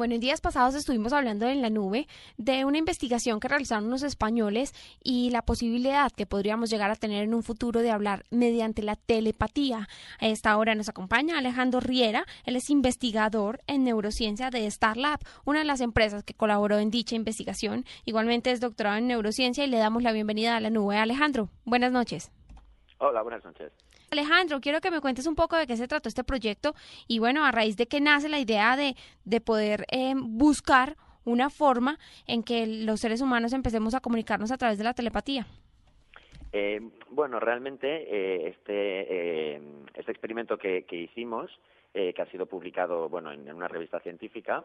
Bueno, en días pasados estuvimos hablando en la nube de una investigación que realizaron los españoles y la posibilidad que podríamos llegar a tener en un futuro de hablar mediante la telepatía. A esta hora nos acompaña Alejandro Riera, él es investigador en neurociencia de StarLab, una de las empresas que colaboró en dicha investigación. Igualmente es doctorado en neurociencia y le damos la bienvenida a la nube. Alejandro, buenas noches. Hola, buenas noches. Alejandro, quiero que me cuentes un poco de qué se trató este proyecto y bueno, a raíz de qué nace la idea de, de poder eh, buscar una forma en que los seres humanos empecemos a comunicarnos a través de la telepatía. Eh, bueno, realmente eh, este, eh, este experimento que, que hicimos, eh, que ha sido publicado bueno, en, una revista científica,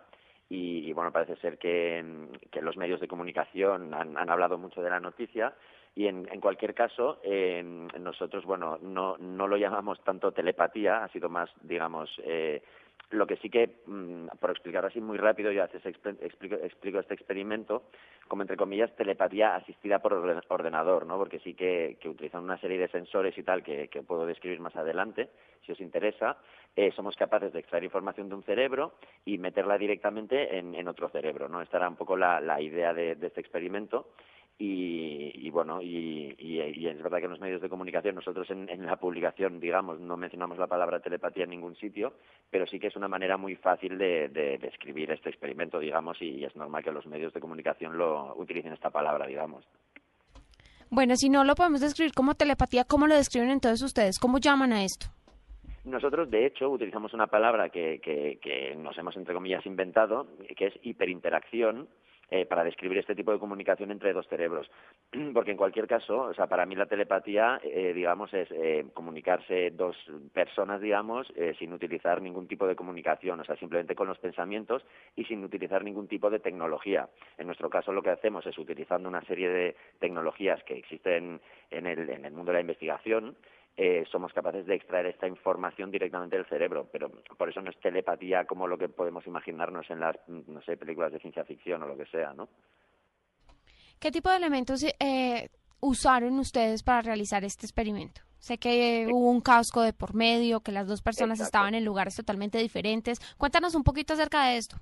y, y, bueno, parece ser que, que los medios de comunicación han, han, hablado mucho de la noticia y en, en cualquier caso eh, nosotros bueno no no lo llamamos tanto telepatía ha sido más digamos eh, lo que sí que, mmm, por explicar así muy rápido, yo haces explico, este experimento como, entre comillas, telepatía asistida por ordenador, ¿no? Porque sí que, que utilizan una serie de sensores y tal que, que puedo describir más adelante, si os interesa. Eh, somos capaces de extraer información de un cerebro y meterla directamente en, en otro cerebro, ¿no? Esta era un poco la, idea de, de este experimento. Y, y, bueno, y, y, y, es verdad que en los medios de comunicación, nosotros en, en, la publicación, digamos, no mencionamos la palabra telepatía en ningún sitio, pero sí que es una manera muy fácil de, de describir este experimento, digamos, y es normal que los medios de comunicación lo utilicen esta palabra, digamos. Bueno, si no lo podemos describir como telepatía, ¿cómo lo describen entonces ustedes? ¿Cómo llaman a esto? Nosotros, de hecho, utilizamos una palabra que, que, que nos hemos, entre comillas, inventado, que es hiperinteracción, eh, para describir este tipo de comunicación entre dos cerebros. Porque en cualquier caso, o sea, para mí la telepatía, eh, digamos, es eh, comunicarse dos personas, digamos, eh, sin utilizar ningún tipo de comunicación, o sea, simplemente con los pensamientos y sin utilizar ningún tipo de tecnología. En nuestro caso, lo que hacemos es utilizando una serie de tecnologías que existen en el, en el mundo de la investigación, eh, somos capaces de extraer esta información directamente del cerebro, pero por eso no es telepatía como lo que podemos imaginarnos en las, no sé, películas de ciencia ficción o lo que sea, ¿no? ¿Qué tipo de elementos eh, usaron ustedes para realizar este experimento? Sé que hubo un casco de por medio, que las dos personas Exacto. estaban en lugares totalmente diferentes. Cuéntanos un poquito acerca de esto.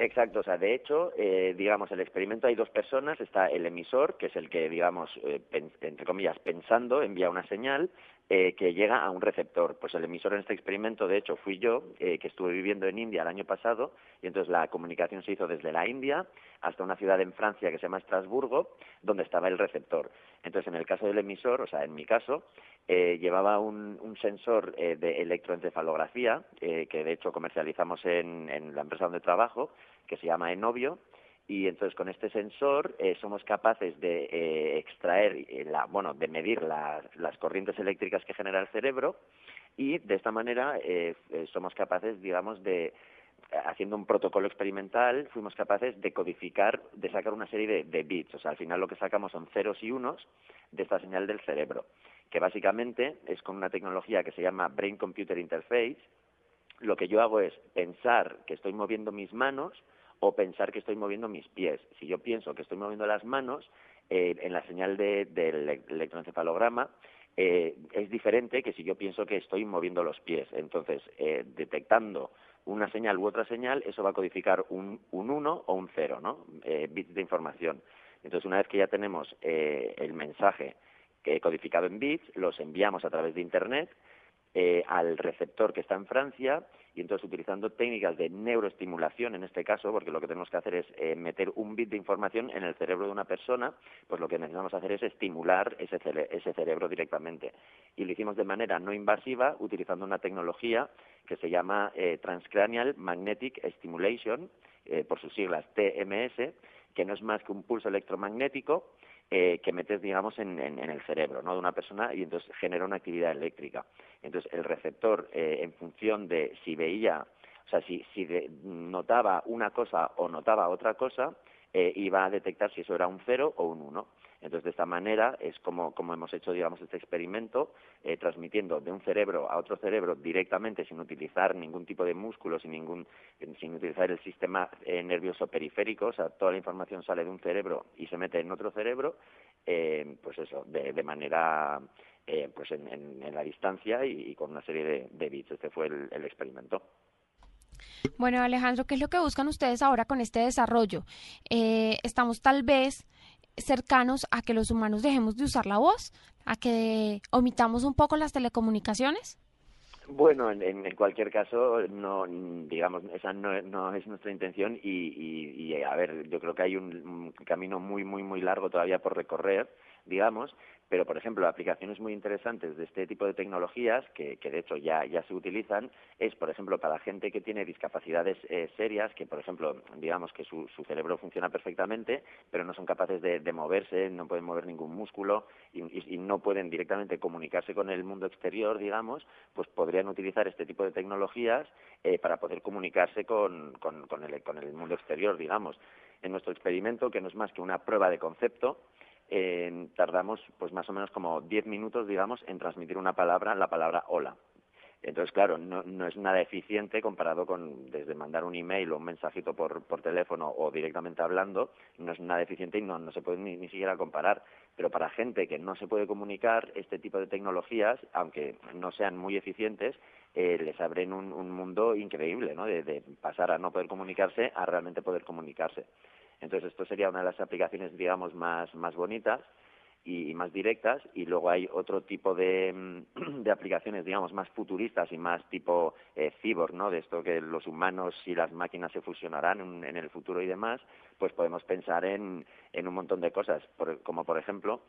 Exacto, o sea, de hecho, eh, digamos, el experimento hay dos personas, está el emisor, que es el que, digamos, eh, entre comillas, pensando, envía una señal eh, que llega a un receptor. Pues el emisor en este experimento, de hecho, fui yo, eh, que estuve viviendo en India el año pasado, y entonces la comunicación se hizo desde la India hasta una ciudad en Francia que se llama Estrasburgo, donde estaba el receptor. Entonces, en el caso del emisor, o sea, en mi caso, eh, llevaba un, un sensor eh, de electroencefalografía, eh, que de hecho comercializamos en, en la empresa donde trabajo, que se llama Enovio, y entonces con este sensor eh, somos capaces de eh, extraer, eh, la, bueno, de medir la, las corrientes eléctricas que genera el cerebro y de esta manera eh, somos capaces, digamos, de haciendo un protocolo experimental, fuimos capaces de codificar, de sacar una serie de, de bits. O sea, al final lo que sacamos son ceros y unos de esta señal del cerebro, que básicamente es con una tecnología que se llama Brain Computer Interface. Lo que yo hago es pensar que estoy moviendo mis manos o pensar que estoy moviendo mis pies. Si yo pienso que estoy moviendo las manos, eh, en la señal de, del electroencefalograma eh, es diferente que si yo pienso que estoy moviendo los pies. Entonces, eh, detectando una señal u otra señal, eso va a codificar un, un 1 o un 0, ¿no? Eh, bits de información. Entonces, una vez que ya tenemos eh, el mensaje eh, codificado en bits, los enviamos a través de Internet eh, al receptor que está en Francia y entonces utilizando técnicas de neuroestimulación en este caso, porque lo que tenemos que hacer es eh, meter un bit de información en el cerebro de una persona, pues lo que necesitamos hacer es estimular ese, cere ese cerebro directamente. Y lo hicimos de manera no invasiva utilizando una tecnología que se llama eh, Transcranial Magnetic Stimulation, eh, por sus siglas TMS, que no es más que un pulso electromagnético eh, que metes, digamos, en, en, el cerebro ¿no? de una persona y entonces genera una actividad eléctrica. Entonces, el receptor, eh, en función de si veía, o sea, si, si notaba una cosa o notaba otra cosa, eh, iba a detectar si eso era un cero o un uno. Entonces, de esta manera es como, como hemos hecho, digamos, este experimento, eh, transmitiendo de un cerebro a otro cerebro directamente sin utilizar ningún tipo de músculo, sin, ningún, sin utilizar el sistema eh, nervioso periférico, o sea, toda la información sale de un cerebro y se mete en otro cerebro, eh, pues eso, de, de manera, pues en, en, la distancia y, con una serie de, de bits. Este fue el experimento. Bueno, Alejandro, ¿qué es lo que buscan ustedes ahora con este desarrollo? estamos tal vez cercanos a que los humanos dejemos de usar la voz, a que omitamos un poco las telecomunicaciones? Bueno, en, cualquier caso, no, digamos, esa no, es nuestra intención y, y, a ver, yo creo que hay un, camino muy, muy, muy largo todavía por recorrer, digamos, pero, por ejemplo, aplicaciones muy interesantes de este tipo de tecnologías, que, que de hecho ya, ya se utilizan, es, por ejemplo, para gente que tiene discapacidades eh, serias, que, por ejemplo, digamos que su, su, cerebro funciona perfectamente, pero no son capaces de, de moverse, no pueden mover ningún músculo y, y, no pueden directamente comunicarse con el mundo exterior, digamos, pues utilizar este tipo de tecnologías eh, para poder comunicarse con, con, con, el, con el mundo exterior, digamos. En nuestro experimento, que no es más que una prueba de concepto, eh, tardamos pues más o menos como 10 minutos, digamos, en transmitir una palabra, la palabra hola. Entonces, claro, no, es nada eficiente comparado con desde mandar un email o un mensajito por, por teléfono o directamente hablando, no es nada eficiente y no, se puede ni, ni siquiera comparar. Pero para gente que no se puede comunicar, este tipo de tecnologías, aunque no sean muy eficientes, eh, les abren un, un mundo increíble, ¿no? De, de pasar a no poder comunicarse a realmente poder comunicarse. Entonces, esto sería una de las aplicaciones, digamos, más, más bonitas y, más directas. Y luego hay otro tipo de, mm, de aplicaciones, digamos, más futuristas y más tipo eh, cyborg, ¿no? De esto que los humanos y las máquinas se fusionarán en, el futuro y demás, pues podemos pensar en, en un montón de cosas, por, como por ejemplo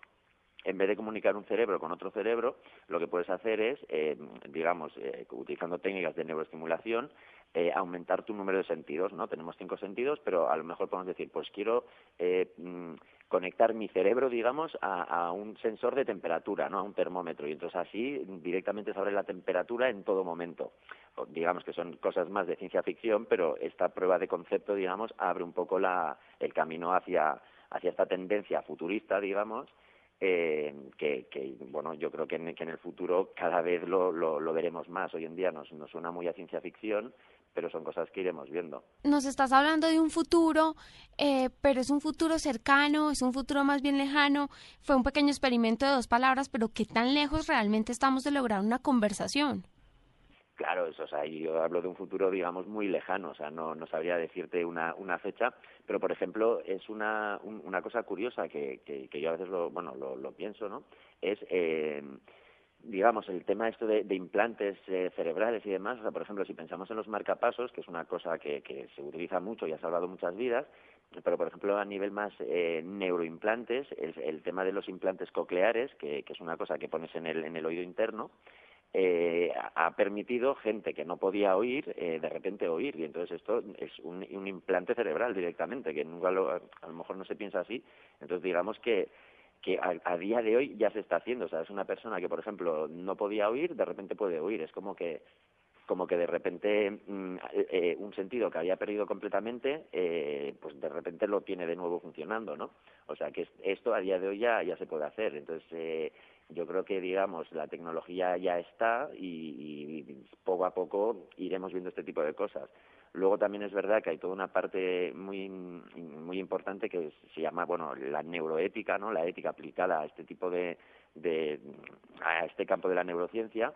en vez de comunicar un cerebro con otro cerebro, lo que puedes hacer es, eh, digamos, eh, utilizando técnicas de neuroestimulación, eh, aumentar tu número de sentidos, ¿no? Tenemos cinco sentidos, pero a lo mejor podemos decir, pues quiero eh, mm, conectar mi cerebro, digamos, a, a, un sensor de temperatura, ¿no? A un termómetro. Y entonces así directamente sabré la temperatura en todo momento. Digamos que son cosas más de ciencia ficción, pero esta prueba de concepto, digamos, abre un poco la, el camino hacia, hacia esta tendencia futurista, digamos, eh, que, que, bueno, yo creo que en, que en el futuro cada vez lo, lo, lo veremos más. Hoy en día nos, nos suena muy a ciencia ficción, pero son cosas que iremos viendo. Nos estás hablando de un futuro, eh, pero es un futuro cercano, es un futuro más bien lejano. Fue un pequeño experimento de dos palabras, pero ¿qué tan lejos realmente estamos de lograr una conversación? Claro, eso, o sea, yo hablo de un futuro, digamos, muy lejano, o sea, no, no sabría decirte una, una fecha, pero, por ejemplo, es una, un, una cosa curiosa que, que, que, yo a veces lo, bueno, lo, lo pienso, ¿no? Es, eh, digamos, el tema esto de, implantes eh, cerebrales y demás, o sea, por ejemplo, si pensamos en los marcapasos, que es una cosa que, que se utiliza mucho y ha salvado muchas vidas, pero por ejemplo a nivel más eh, neuroimplantes, el, el tema de los implantes cocleares, que, que es una cosa que pones en el, en el oído interno, eh, ha permitido gente que no podía oír eh, de repente oír y entonces esto es un, un implante cerebral directamente que nunca lo, a lo mejor no se piensa así. Entonces digamos que que a, a, día de hoy ya se está haciendo o sea es una persona que por ejemplo no podía oír de repente puede oír es como que como que de repente mm, eh, un sentido que había perdido completamente, eh, pues de repente lo tiene de nuevo funcionando, ¿no? O sea que esto a día de hoy ya, ya se puede hacer. Entonces, eh, yo creo que, digamos, la tecnología ya está y, poco a poco iremos viendo este tipo de cosas. Luego también es verdad que hay toda una parte muy muy importante que se llama, bueno, la neuroética, ¿no? La ética aplicada a este tipo de, de a este campo de la neurociencia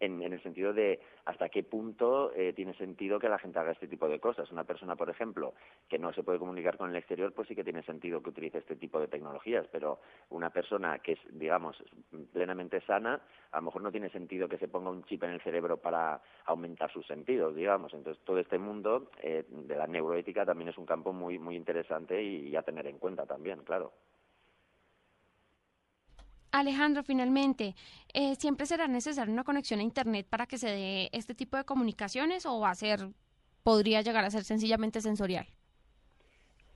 en, en el sentido de hasta qué punto eh, tiene sentido que la gente haga este tipo de cosas. Una persona, por ejemplo, que no se puede comunicar con el exterior, pues sí que tiene sentido que utilice este tipo de tecnologías, pero una persona que es, digamos, plenamente sana, a lo mejor no tiene sentido que se ponga un chip en el cerebro para aumentar sus sentidos, digamos. Entonces, todo este mundo eh, de la neuroética también es un campo muy, muy interesante y, y a tener en cuenta también, claro. Alejandro, finalmente, eh, ¿siempre será necesaria una conexión a Internet para que se dé este tipo de comunicaciones o va a ser, podría llegar a ser sencillamente sensorial?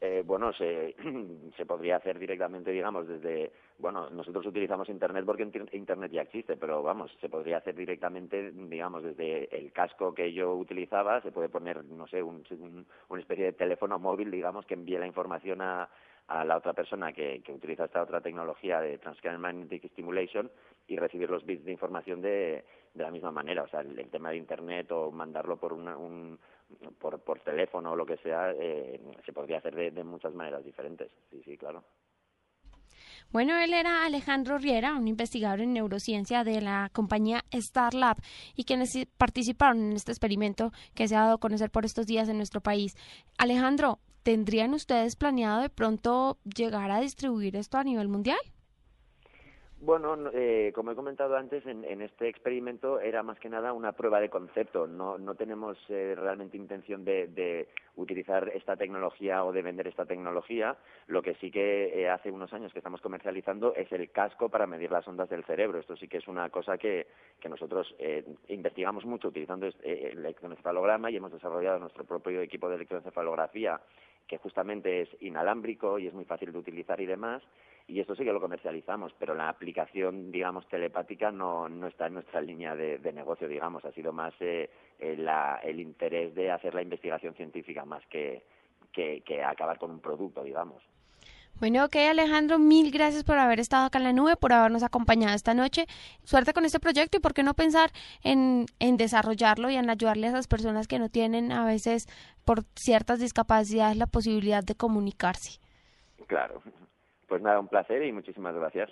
Eh, bueno, se, se podría hacer directamente, digamos, desde, bueno, nosotros utilizamos Internet porque Internet ya existe, pero vamos, se podría hacer directamente, digamos, desde el casco que yo utilizaba, se puede poner, no sé, un, una especie de teléfono móvil, digamos, que envíe la información a, a la otra persona que, utiliza esta otra tecnología de Transcranial Magnetic Stimulation y recibir los bits de información de, de la misma manera. O sea, el, tema de Internet o mandarlo por un, por, por teléfono o lo que sea, eh, se podría hacer de, muchas maneras diferentes. Sí, sí, claro. Bueno, él era Alejandro Riera, un investigador en neurociencia de la compañía Starlab y quienes participaron en este experimento que se ha dado a conocer por estos días en nuestro país. Alejandro, ¿tendrían ustedes planeado de pronto llegar a distribuir esto a nivel mundial? Bueno, eh, como he comentado antes, en, este experimento era más que nada una prueba de concepto. No, no tenemos eh, realmente intención de, utilizar esta tecnología o de vender esta tecnología. Lo que sí que eh, hace unos años que estamos comercializando es el casco para medir las ondas del cerebro. Esto sí que es una cosa que, que nosotros investigamos mucho utilizando el electroencefalograma y hemos desarrollado nuestro propio equipo de electroencefalografía que justamente es inalámbrico y es muy fácil de utilizar y demás, y esto sí que lo comercializamos, pero la aplicación, digamos, telepática no, no está en nuestra línea de, negocio, digamos, ha sido más eh, el, interés de hacer la investigación científica más que, que, que acabar con un producto, digamos. Bueno, ok Alejandro, mil gracias por haber estado acá en la nube, por habernos acompañado esta noche. Suerte con este proyecto y por qué no pensar en, en desarrollarlo y en ayudarle a esas personas que no tienen a veces por ciertas discapacidades la posibilidad de comunicarse. Claro. Pues nada, un placer y muchísimas gracias.